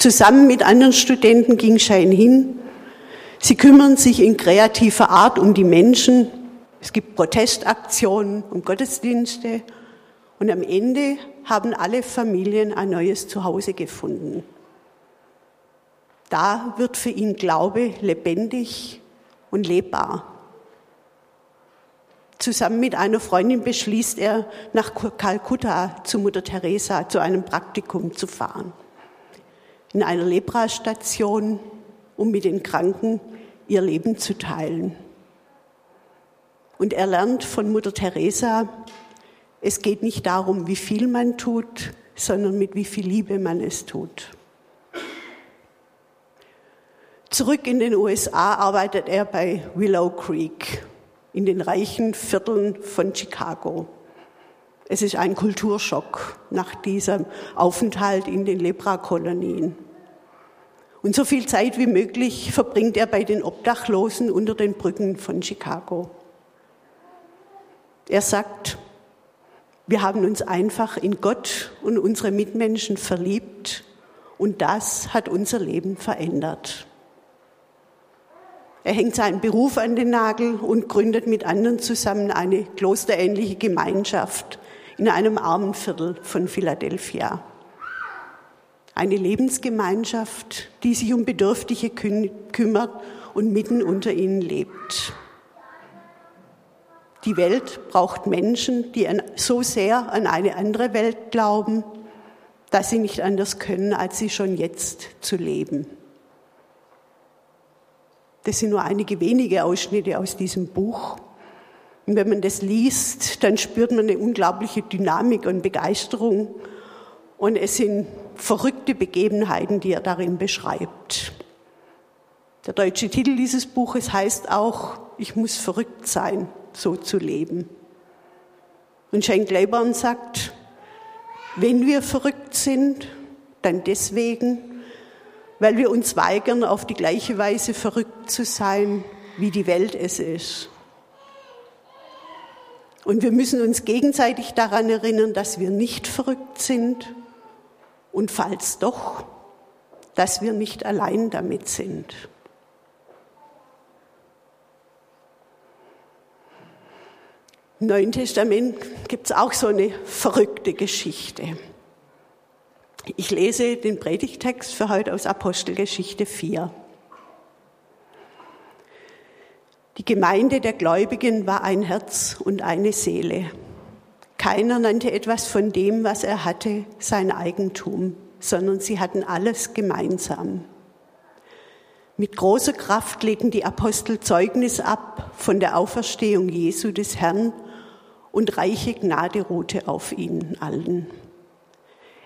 Zusammen mit anderen Studenten ging Schein hin. Sie kümmern sich in kreativer Art um die Menschen. Es gibt Protestaktionen und Gottesdienste. Und am Ende haben alle Familien ein neues Zuhause gefunden. Da wird für ihn Glaube lebendig und lebbar. Zusammen mit einer Freundin beschließt er, nach Kalkutta zu Mutter Teresa zu einem Praktikum zu fahren. In einer Lepra-Station, um mit den Kranken ihr Leben zu teilen. Und er lernt von Mutter Teresa, es geht nicht darum, wie viel man tut, sondern mit wie viel Liebe man es tut. Zurück in den USA arbeitet er bei Willow Creek in den reichen Vierteln von Chicago. Es ist ein Kulturschock nach diesem Aufenthalt in den Lepra-Kolonien. Und so viel Zeit wie möglich verbringt er bei den Obdachlosen unter den Brücken von Chicago. Er sagt, wir haben uns einfach in Gott und unsere Mitmenschen verliebt und das hat unser Leben verändert. Er hängt seinen Beruf an den Nagel und gründet mit anderen zusammen eine klosterähnliche Gemeinschaft in einem armen Viertel von Philadelphia. Eine Lebensgemeinschaft, die sich um Bedürftige kümmert und mitten unter ihnen lebt. Die Welt braucht Menschen, die so sehr an eine andere Welt glauben, dass sie nicht anders können, als sie schon jetzt zu leben. Das sind nur einige wenige Ausschnitte aus diesem Buch. Und wenn man das liest, dann spürt man eine unglaubliche Dynamik und Begeisterung. Und es sind verrückte Begebenheiten, die er darin beschreibt. Der deutsche Titel dieses Buches heißt auch, ich muss verrückt sein, so zu leben. Und Shane Claiborne sagt, wenn wir verrückt sind, dann deswegen, weil wir uns weigern, auf die gleiche Weise verrückt zu sein, wie die Welt es ist. Und wir müssen uns gegenseitig daran erinnern, dass wir nicht verrückt sind und falls doch, dass wir nicht allein damit sind. Im Neuen Testament gibt es auch so eine verrückte Geschichte. Ich lese den Predigtext für heute aus Apostelgeschichte 4. Die Gemeinde der Gläubigen war ein Herz und eine Seele. Keiner nannte etwas von dem, was er hatte, sein Eigentum, sondern sie hatten alles gemeinsam. Mit großer Kraft legten die Apostel Zeugnis ab von der Auferstehung Jesu des Herrn und reiche Gnade ruhte auf ihnen allen.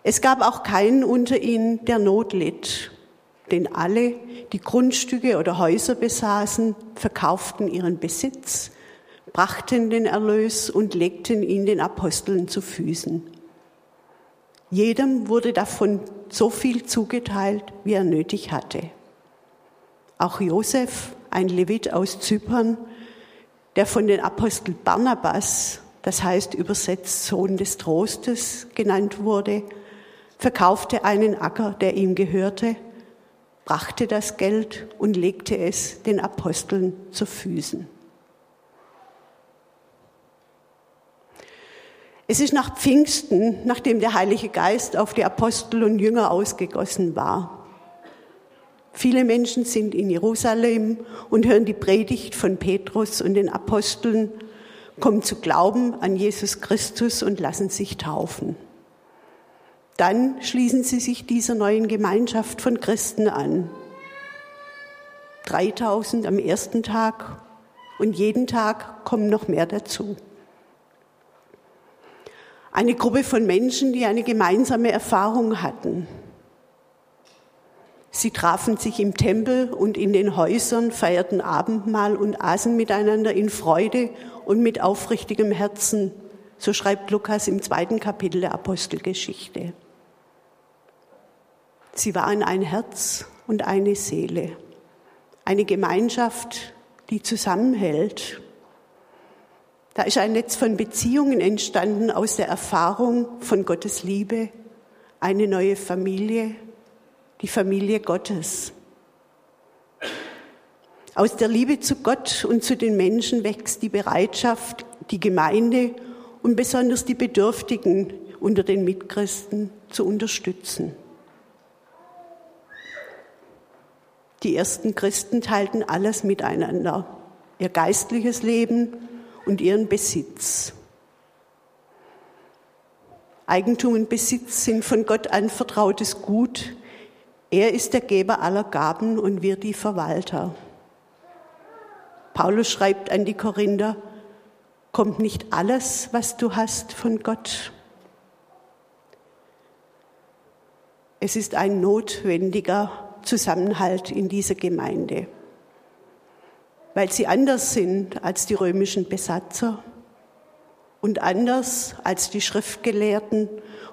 Es gab auch keinen unter ihnen, der Not litt, denn alle, die Grundstücke oder Häuser besaßen, verkauften ihren Besitz, brachten den Erlös und legten ihn den Aposteln zu Füßen. Jedem wurde davon so viel zugeteilt, wie er nötig hatte. Auch Josef, ein Levit aus Zypern, der von den Aposteln Barnabas, das heißt übersetzt Sohn des Trostes, genannt wurde, verkaufte einen Acker, der ihm gehörte, brachte das Geld und legte es den Aposteln zu Füßen. Es ist nach Pfingsten, nachdem der Heilige Geist auf die Apostel und Jünger ausgegossen war. Viele Menschen sind in Jerusalem und hören die Predigt von Petrus und den Aposteln, kommen zu Glauben an Jesus Christus und lassen sich taufen. Dann schließen sie sich dieser neuen Gemeinschaft von Christen an. 3000 am ersten Tag und jeden Tag kommen noch mehr dazu. Eine Gruppe von Menschen, die eine gemeinsame Erfahrung hatten. Sie trafen sich im Tempel und in den Häusern, feierten Abendmahl und aßen miteinander in Freude und mit aufrichtigem Herzen. So schreibt Lukas im zweiten Kapitel der Apostelgeschichte. Sie waren ein Herz und eine Seele, eine Gemeinschaft, die zusammenhält. Da ist ein Netz von Beziehungen entstanden aus der Erfahrung von Gottes Liebe, eine neue Familie, die Familie Gottes. Aus der Liebe zu Gott und zu den Menschen wächst die Bereitschaft, die Gemeinde und besonders die Bedürftigen unter den Mitchristen zu unterstützen. Die ersten Christen teilten alles miteinander, ihr geistliches Leben und ihren Besitz. Eigentum und Besitz sind von Gott anvertrautes Gut. Er ist der Geber aller Gaben und wir die Verwalter. Paulus schreibt an die Korinther, kommt nicht alles, was du hast, von Gott? Es ist ein notwendiger Zusammenhalt in dieser Gemeinde, weil sie anders sind als die römischen Besatzer und anders als die Schriftgelehrten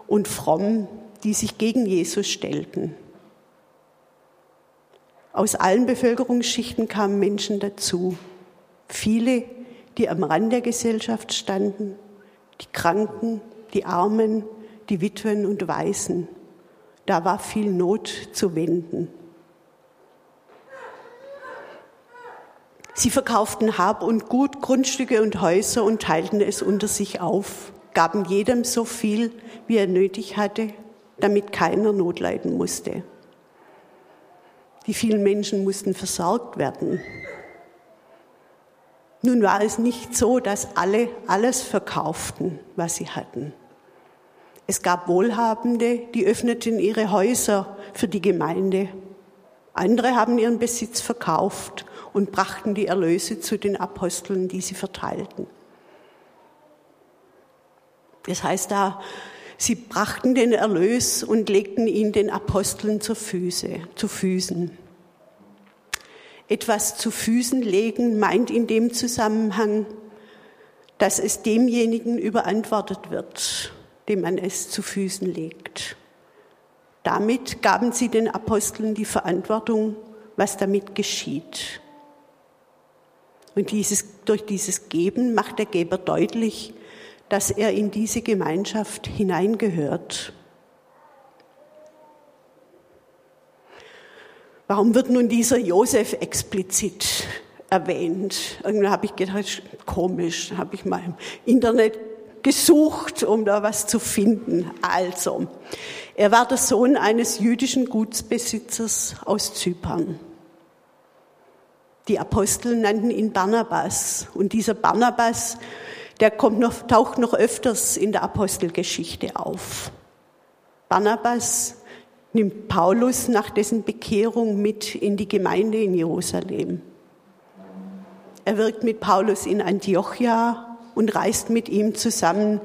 und Fromm, die sich gegen Jesus stellten. Aus allen Bevölkerungsschichten kamen Menschen dazu. Viele, die am Rand der Gesellschaft standen, die Kranken, die Armen, die Witwen und Waisen. Da war viel Not zu wenden. Sie verkauften Hab und Gut, Grundstücke und Häuser und teilten es unter sich auf, gaben jedem so viel, wie er nötig hatte, damit keiner Not leiden musste. Die vielen Menschen mussten versorgt werden. Nun war es nicht so, dass alle alles verkauften, was sie hatten. Es gab Wohlhabende, die öffneten ihre Häuser für die Gemeinde. Andere haben ihren Besitz verkauft und brachten die Erlöse zu den Aposteln, die sie verteilten. Das heißt da, sie brachten den Erlös und legten ihn den Aposteln zu, Füße, zu Füßen. Etwas zu Füßen legen meint in dem Zusammenhang, dass es demjenigen überantwortet wird, dem man es zu Füßen legt. Damit gaben sie den Aposteln die Verantwortung, was damit geschieht. Und dieses, durch dieses Geben macht der Geber deutlich, dass er in diese Gemeinschaft hineingehört. Warum wird nun dieser Josef explizit erwähnt? Irgendwie habe ich gedacht, komisch, habe ich mal im Internet gesucht, um da was zu finden. Also, er war der Sohn eines jüdischen Gutsbesitzers aus Zypern. Die Apostel nannten ihn Barnabas. Und dieser Barnabas, der kommt noch, taucht noch öfters in der Apostelgeschichte auf. Barnabas nimmt Paulus nach dessen Bekehrung mit in die Gemeinde in Jerusalem. Er wirkt mit Paulus in Antiochia und reist mit ihm zusammen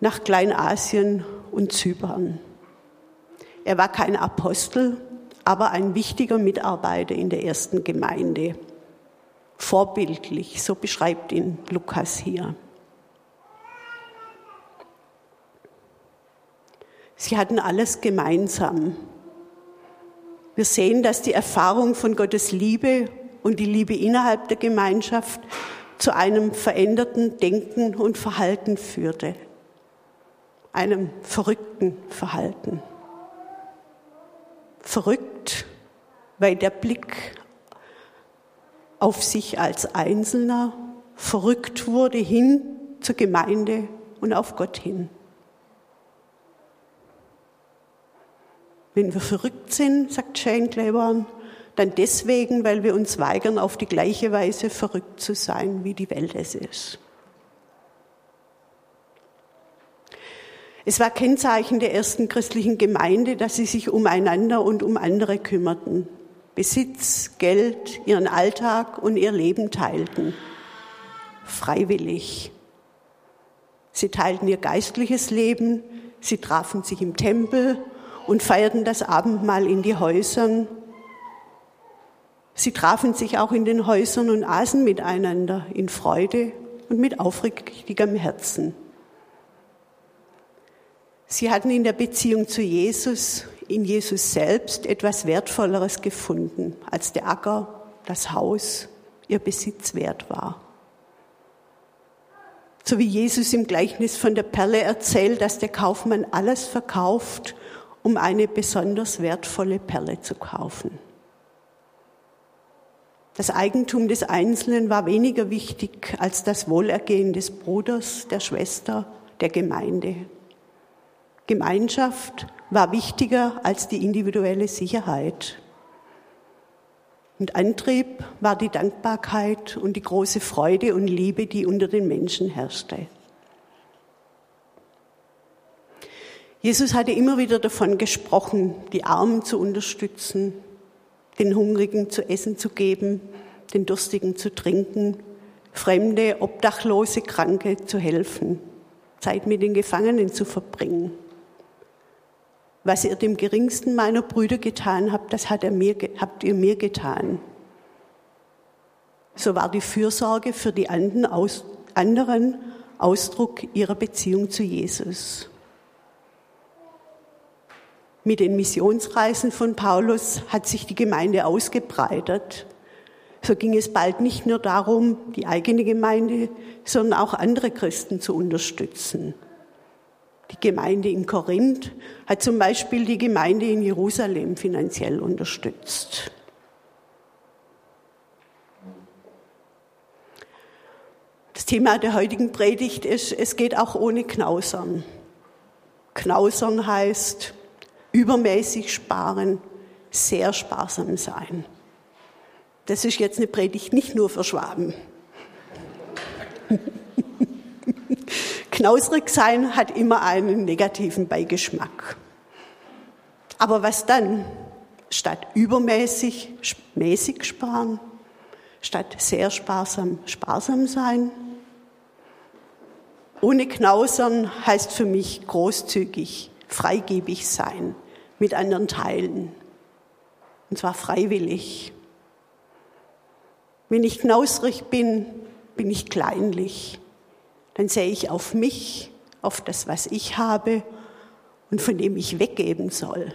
nach Kleinasien und Zypern. Er war kein Apostel, aber ein wichtiger Mitarbeiter in der ersten Gemeinde. Vorbildlich, so beschreibt ihn Lukas hier. Sie hatten alles gemeinsam. Wir sehen, dass die Erfahrung von Gottes Liebe und die Liebe innerhalb der Gemeinschaft zu einem veränderten Denken und Verhalten führte, einem verrückten Verhalten. Verrückt, weil der Blick auf sich als Einzelner verrückt wurde hin zur Gemeinde und auf Gott hin. Wenn wir verrückt sind, sagt Shane Claiborne, dann deswegen, weil wir uns weigern, auf die gleiche Weise verrückt zu sein, wie die Welt es ist. Es war Kennzeichen der ersten christlichen Gemeinde, dass sie sich umeinander und um andere kümmerten, Besitz, Geld, ihren Alltag und ihr Leben teilten. Freiwillig. Sie teilten ihr geistliches Leben, sie trafen sich im Tempel und feierten das Abendmahl in die Häusern Sie trafen sich auch in den Häusern und aßen miteinander in Freude und mit aufrichtigem Herzen. Sie hatten in der Beziehung zu Jesus, in Jesus selbst, etwas Wertvolleres gefunden, als der Acker, das Haus, ihr Besitz wert war. So wie Jesus im Gleichnis von der Perle erzählt, dass der Kaufmann alles verkauft, um eine besonders wertvolle Perle zu kaufen. Das Eigentum des Einzelnen war weniger wichtig als das Wohlergehen des Bruders, der Schwester, der Gemeinde. Gemeinschaft war wichtiger als die individuelle Sicherheit. Und Antrieb war die Dankbarkeit und die große Freude und Liebe, die unter den Menschen herrschte. Jesus hatte immer wieder davon gesprochen, die Armen zu unterstützen, den Hungrigen zu essen zu geben, den Durstigen zu trinken, Fremde, Obdachlose, Kranke zu helfen, Zeit mit den Gefangenen zu verbringen. Was ihr dem geringsten meiner Brüder getan habt, das hat mir, habt ihr mir getan. So war die Fürsorge für die anderen Ausdruck ihrer Beziehung zu Jesus. Mit den Missionsreisen von Paulus hat sich die Gemeinde ausgebreitet. So ging es bald nicht nur darum, die eigene Gemeinde, sondern auch andere Christen zu unterstützen. Die Gemeinde in Korinth hat zum Beispiel die Gemeinde in Jerusalem finanziell unterstützt. Das Thema der heutigen Predigt ist, es geht auch ohne Knausern. Knausern heißt übermäßig sparen, sehr sparsam sein. Das ist jetzt eine Predigt nicht nur für Schwaben. Knausrig sein hat immer einen negativen Beigeschmack. Aber was dann? Statt übermäßig, mäßig sparen, statt sehr sparsam, sparsam sein. Ohne Knausern heißt für mich großzügig, freigebig sein, mit anderen teilen. Und zwar freiwillig. Wenn ich knausrig bin, bin ich kleinlich dann sehe ich auf mich, auf das, was ich habe und von dem ich weggeben soll.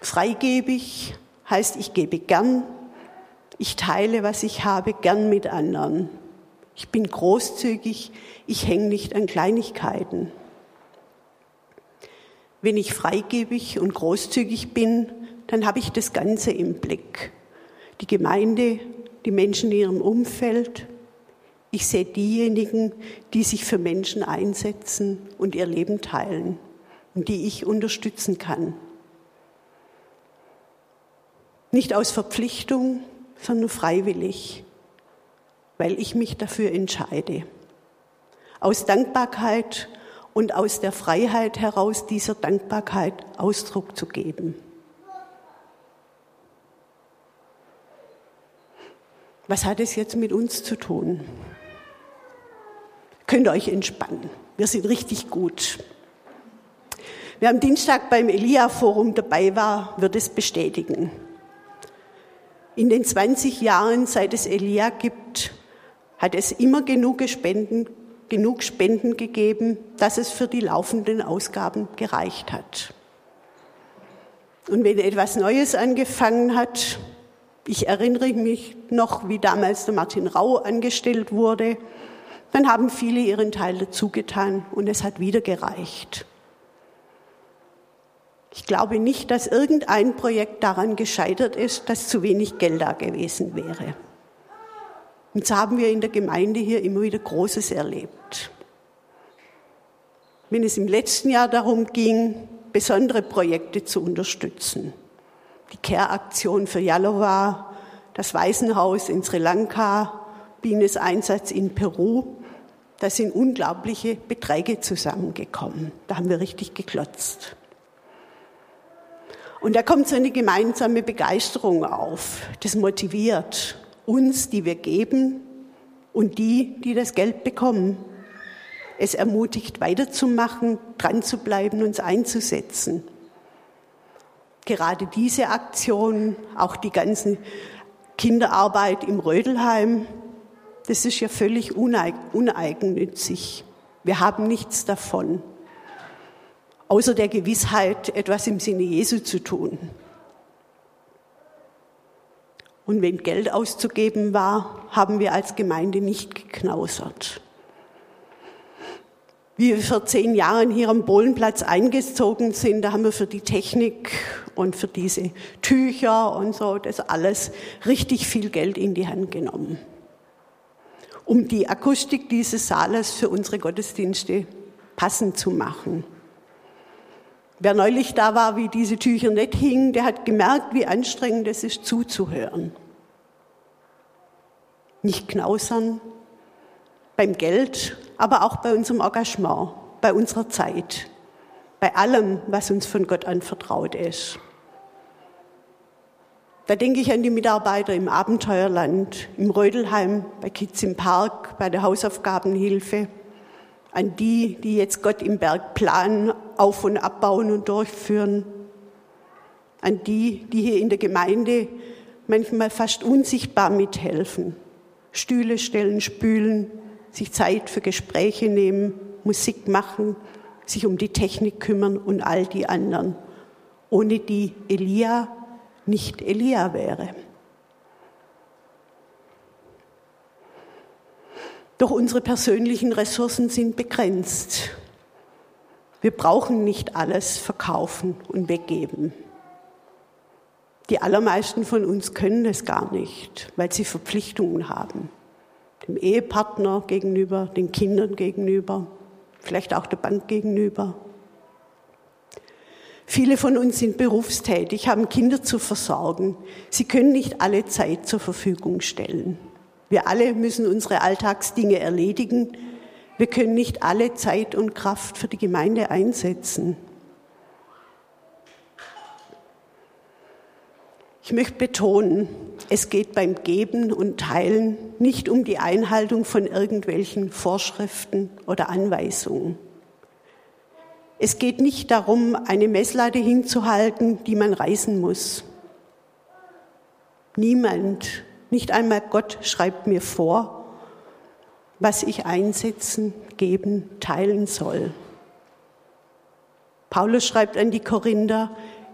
Freigebig heißt, ich gebe gern, ich teile, was ich habe, gern mit anderen. Ich bin großzügig, ich hänge nicht an Kleinigkeiten. Wenn ich freigebig und großzügig bin, dann habe ich das Ganze im Blick. Die Gemeinde, die Menschen in ihrem Umfeld, ich sehe diejenigen, die sich für Menschen einsetzen und ihr Leben teilen und die ich unterstützen kann. Nicht aus Verpflichtung, sondern freiwillig, weil ich mich dafür entscheide. Aus Dankbarkeit und aus der Freiheit heraus dieser Dankbarkeit Ausdruck zu geben. Was hat es jetzt mit uns zu tun? Könnt euch entspannen. Wir sind richtig gut. Wer am Dienstag beim Elia-Forum dabei war, wird es bestätigen. In den 20 Jahren, seit es Elia gibt, hat es immer genug Spenden, genug Spenden gegeben, dass es für die laufenden Ausgaben gereicht hat. Und wenn etwas Neues angefangen hat, ich erinnere mich noch, wie damals der Martin Rau angestellt wurde, dann haben viele ihren Teil dazu getan und es hat wieder gereicht. Ich glaube nicht, dass irgendein Projekt daran gescheitert ist, dass zu wenig Geld da gewesen wäre. Und so haben wir in der Gemeinde hier immer wieder Großes erlebt. Wenn es im letzten Jahr darum ging, besondere Projekte zu unterstützen, die Care-Aktion für Yalova, das Waisenhaus in Sri Lanka, Bienes Einsatz in Peru, da sind unglaubliche Beträge zusammengekommen. Da haben wir richtig geklotzt. Und da kommt so eine gemeinsame Begeisterung auf. Das motiviert uns, die wir geben und die, die das Geld bekommen. Es ermutigt, weiterzumachen, dran zu bleiben, uns einzusetzen. Gerade diese Aktion, auch die ganzen Kinderarbeit im Rödelheim, das ist ja völlig uneigennützig. Wir haben nichts davon, außer der Gewissheit, etwas im Sinne Jesu zu tun. Und wenn Geld auszugeben war, haben wir als Gemeinde nicht geknausert. Wie wir vor zehn Jahren hier am Bohlenplatz eingezogen sind, da haben wir für die Technik und für diese Tücher und so, das alles richtig viel Geld in die Hand genommen, um die Akustik dieses Saales für unsere Gottesdienste passend zu machen. Wer neulich da war, wie diese Tücher nicht hingen, der hat gemerkt, wie anstrengend es ist, zuzuhören. Nicht knausern, beim Geld, aber auch bei unserem Engagement, bei unserer Zeit, bei allem, was uns von Gott anvertraut ist. Da denke ich an die Mitarbeiter im Abenteuerland, im Rödelheim, bei Kids im Park, bei der Hausaufgabenhilfe, an die, die jetzt Gott im Berg planen, auf- und abbauen und durchführen, an die, die hier in der Gemeinde manchmal fast unsichtbar mithelfen, Stühle stellen, spülen, sich Zeit für Gespräche nehmen, Musik machen, sich um die Technik kümmern und all die anderen, ohne die Elia nicht Elia wäre. Doch unsere persönlichen Ressourcen sind begrenzt. Wir brauchen nicht alles verkaufen und weggeben. Die allermeisten von uns können es gar nicht, weil sie Verpflichtungen haben dem Ehepartner gegenüber, den Kindern gegenüber, vielleicht auch der Bank gegenüber. Viele von uns sind berufstätig, haben Kinder zu versorgen. Sie können nicht alle Zeit zur Verfügung stellen. Wir alle müssen unsere Alltagsdinge erledigen. Wir können nicht alle Zeit und Kraft für die Gemeinde einsetzen. Ich möchte betonen, es geht beim Geben und Teilen nicht um die Einhaltung von irgendwelchen Vorschriften oder Anweisungen. Es geht nicht darum, eine Messlatte hinzuhalten, die man reißen muss. Niemand, nicht einmal Gott schreibt mir vor, was ich einsetzen, geben, teilen soll. Paulus schreibt an die Korinther,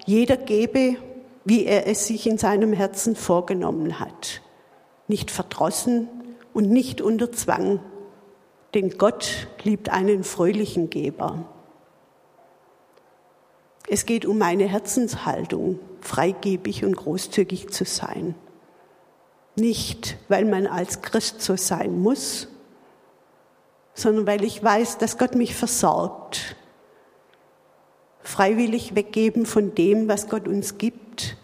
jeder gebe, wie er es sich in seinem Herzen vorgenommen hat. Nicht verdrossen und nicht unter Zwang, denn Gott liebt einen fröhlichen Geber. Es geht um meine Herzenshaltung, freigebig und großzügig zu sein. Nicht, weil man als Christ so sein muss, sondern weil ich weiß, dass Gott mich versorgt. Freiwillig weggeben von dem, was Gott uns gibt,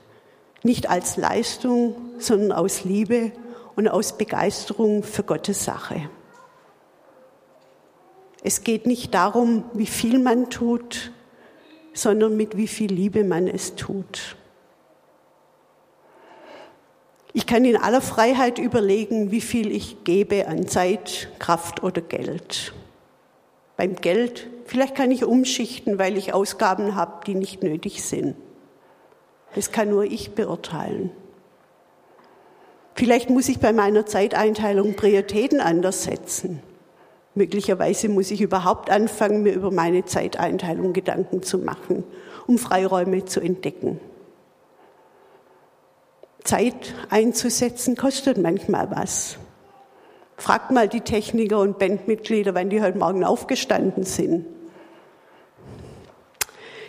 nicht als Leistung, sondern aus Liebe und aus Begeisterung für Gottes Sache. Es geht nicht darum, wie viel man tut, sondern mit wie viel Liebe man es tut. Ich kann in aller Freiheit überlegen, wie viel ich gebe an Zeit, Kraft oder Geld. Beim Geld, vielleicht kann ich umschichten, weil ich Ausgaben habe, die nicht nötig sind. Das kann nur ich beurteilen. Vielleicht muss ich bei meiner Zeiteinteilung Prioritäten anders setzen. Möglicherweise muss ich überhaupt anfangen, mir über meine Zeiteinteilung Gedanken zu machen, um Freiräume zu entdecken. Zeit einzusetzen kostet manchmal was. Fragt mal die Techniker und Bandmitglieder, wann die heute Morgen aufgestanden sind.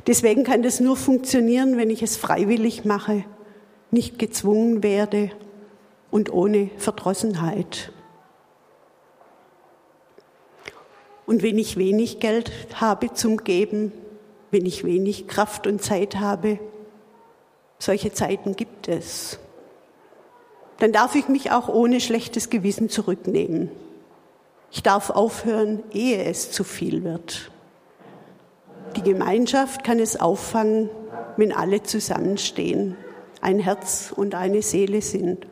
Deswegen kann das nur funktionieren, wenn ich es freiwillig mache, nicht gezwungen werde und ohne Verdrossenheit. Und wenn ich wenig Geld habe zum Geben, wenn ich wenig Kraft und Zeit habe, solche Zeiten gibt es, dann darf ich mich auch ohne schlechtes Gewissen zurücknehmen. Ich darf aufhören, ehe es zu viel wird. Die Gemeinschaft kann es auffangen, wenn alle zusammenstehen, ein Herz und eine Seele sind.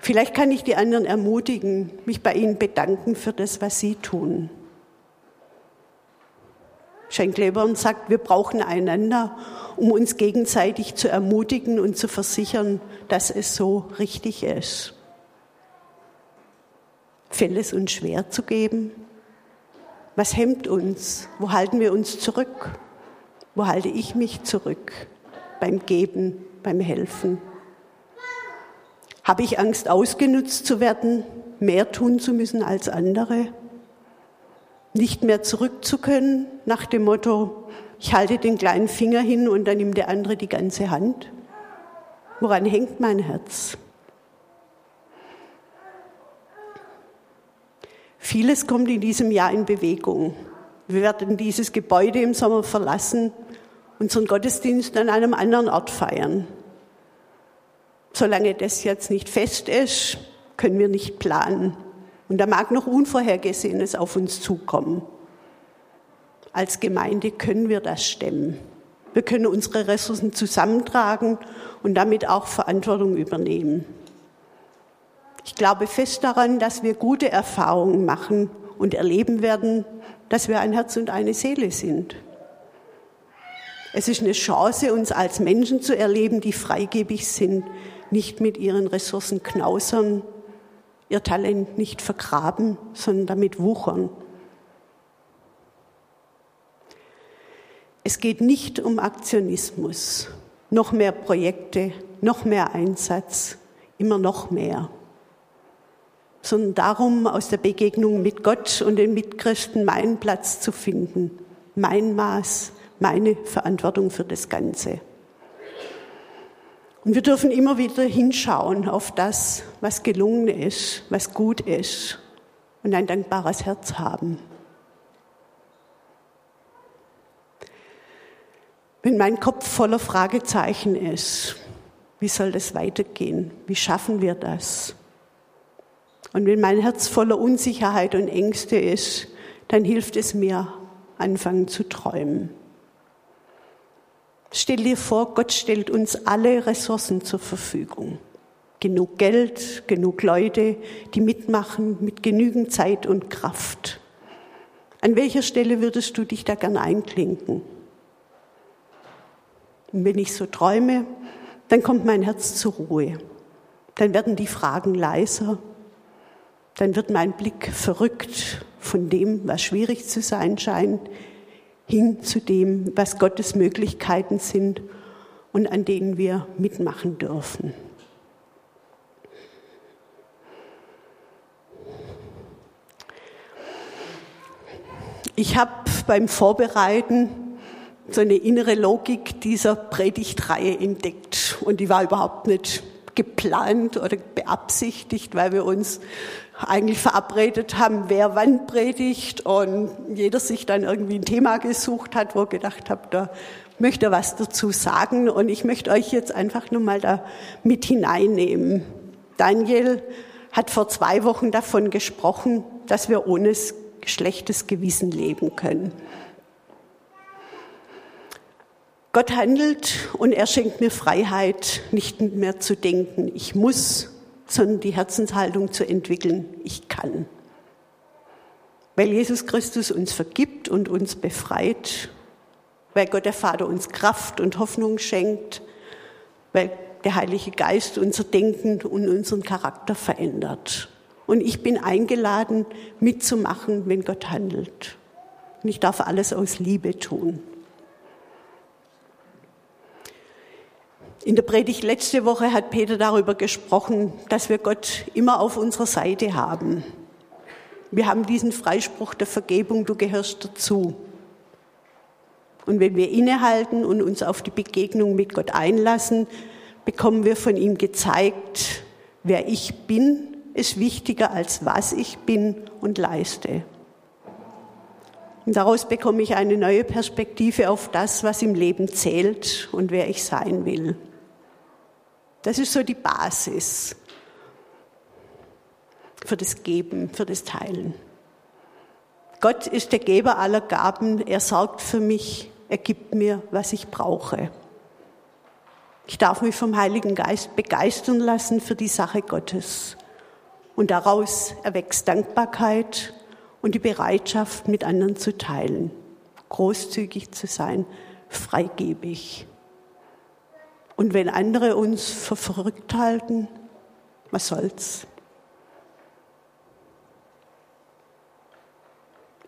Vielleicht kann ich die anderen ermutigen, mich bei ihnen bedanken für das, was sie tun. Schenklebern sagt, wir brauchen einander, um uns gegenseitig zu ermutigen und zu versichern, dass es so richtig ist. Fällt es uns schwer zu geben? Was hemmt uns? Wo halten wir uns zurück? Wo halte ich mich zurück beim Geben, beim Helfen? Habe ich Angst, ausgenutzt zu werden? mehr tun zu müssen als andere, nicht mehr zurück zu können nach dem Motto, ich halte den kleinen Finger hin und dann nimmt der andere die ganze Hand. Woran hängt mein Herz? Vieles kommt in diesem Jahr in Bewegung. Wir werden dieses Gebäude im Sommer verlassen, unseren Gottesdienst an einem anderen Ort feiern. Solange das jetzt nicht fest ist, können wir nicht planen. Und da mag noch Unvorhergesehenes auf uns zukommen. Als Gemeinde können wir das stemmen. Wir können unsere Ressourcen zusammentragen und damit auch Verantwortung übernehmen. Ich glaube fest daran, dass wir gute Erfahrungen machen und erleben werden, dass wir ein Herz und eine Seele sind. Es ist eine Chance, uns als Menschen zu erleben, die freigebig sind, nicht mit ihren Ressourcen knausern, ihr Talent nicht vergraben, sondern damit wuchern. Es geht nicht um Aktionismus, noch mehr Projekte, noch mehr Einsatz, immer noch mehr, sondern darum, aus der Begegnung mit Gott und den Mitchristen meinen Platz zu finden, mein Maß, meine Verantwortung für das Ganze. Und wir dürfen immer wieder hinschauen auf das, was gelungen ist, was gut ist und ein dankbares Herz haben. Wenn mein Kopf voller Fragezeichen ist, wie soll das weitergehen? Wie schaffen wir das? Und wenn mein Herz voller Unsicherheit und Ängste ist, dann hilft es mir, anfangen zu träumen. Stell dir vor, Gott stellt uns alle Ressourcen zur Verfügung. Genug Geld, genug Leute, die mitmachen mit genügend Zeit und Kraft. An welcher Stelle würdest du dich da gern einklinken? Und wenn ich so träume, dann kommt mein Herz zur Ruhe. Dann werden die Fragen leiser. Dann wird mein Blick verrückt von dem, was schwierig zu sein scheint, hin zu dem, was Gottes Möglichkeiten sind und an denen wir mitmachen dürfen. Ich habe beim Vorbereiten so eine innere Logik dieser Predigtreihe entdeckt und die war überhaupt nicht geplant oder beabsichtigt, weil wir uns eigentlich verabredet haben, wer wann predigt und jeder sich dann irgendwie ein Thema gesucht hat, wo er gedacht hat, da möchte er was dazu sagen und ich möchte euch jetzt einfach nur mal da mit hineinnehmen. Daniel hat vor zwei Wochen davon gesprochen, dass wir ohne schlechtes Gewissen leben können. Gott handelt und er schenkt mir Freiheit, nicht mehr zu denken, ich muss, sondern die Herzenshaltung zu entwickeln, ich kann. Weil Jesus Christus uns vergibt und uns befreit, weil Gott der Vater uns Kraft und Hoffnung schenkt, weil der Heilige Geist unser Denken und unseren Charakter verändert. Und ich bin eingeladen, mitzumachen, wenn Gott handelt. Und ich darf alles aus Liebe tun. In der Predigt letzte Woche hat Peter darüber gesprochen, dass wir Gott immer auf unserer Seite haben. Wir haben diesen Freispruch der Vergebung, du gehörst dazu. Und wenn wir innehalten und uns auf die Begegnung mit Gott einlassen, bekommen wir von ihm gezeigt, wer ich bin, ist wichtiger als was ich bin und leiste. Und daraus bekomme ich eine neue Perspektive auf das, was im Leben zählt und wer ich sein will. Das ist so die Basis für das Geben, für das Teilen. Gott ist der Geber aller Gaben. Er sorgt für mich. Er gibt mir, was ich brauche. Ich darf mich vom Heiligen Geist begeistern lassen für die Sache Gottes. Und daraus erwächst Dankbarkeit und die Bereitschaft, mit anderen zu teilen, großzügig zu sein, freigebig. Und wenn andere uns für verrückt halten, was soll's?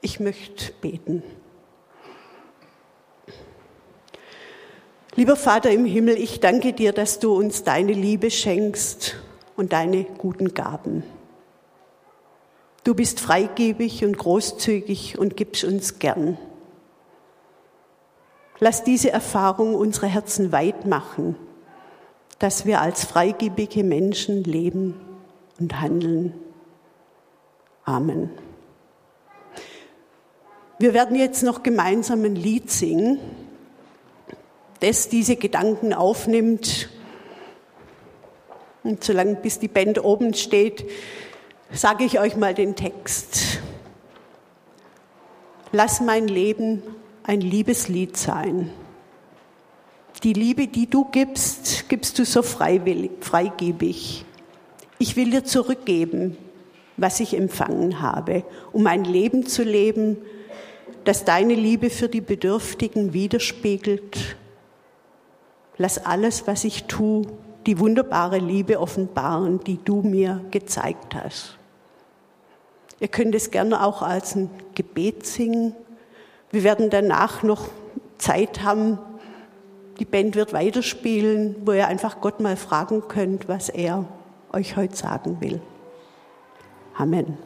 Ich möchte beten. Lieber Vater im Himmel, ich danke dir, dass du uns deine Liebe schenkst und deine guten Gaben. Du bist freigebig und großzügig und gibst uns gern. Lass diese Erfahrung unsere Herzen weit machen, dass wir als freigebige Menschen leben und handeln. Amen. Wir werden jetzt noch gemeinsam ein Lied singen, das diese Gedanken aufnimmt. Und solange bis die Band oben steht, sage ich euch mal den Text. Lass mein Leben ein Liebeslied sein. Die Liebe, die du gibst, gibst du so freiwillig, freigebig. Ich will dir zurückgeben, was ich empfangen habe, um ein Leben zu leben, das deine Liebe für die Bedürftigen widerspiegelt. Lass alles, was ich tue, die wunderbare Liebe offenbaren, die du mir gezeigt hast. Ihr könnt es gerne auch als ein Gebet singen. Wir werden danach noch Zeit haben. Die Band wird weiterspielen, wo ihr einfach Gott mal fragen könnt, was er euch heute sagen will. Amen.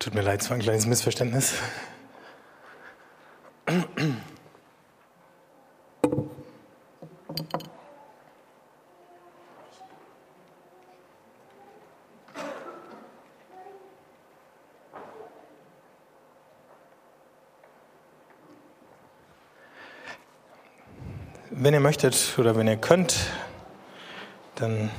Tut mir leid, es war ein kleines Missverständnis. wenn ihr möchtet oder wenn ihr könnt, dann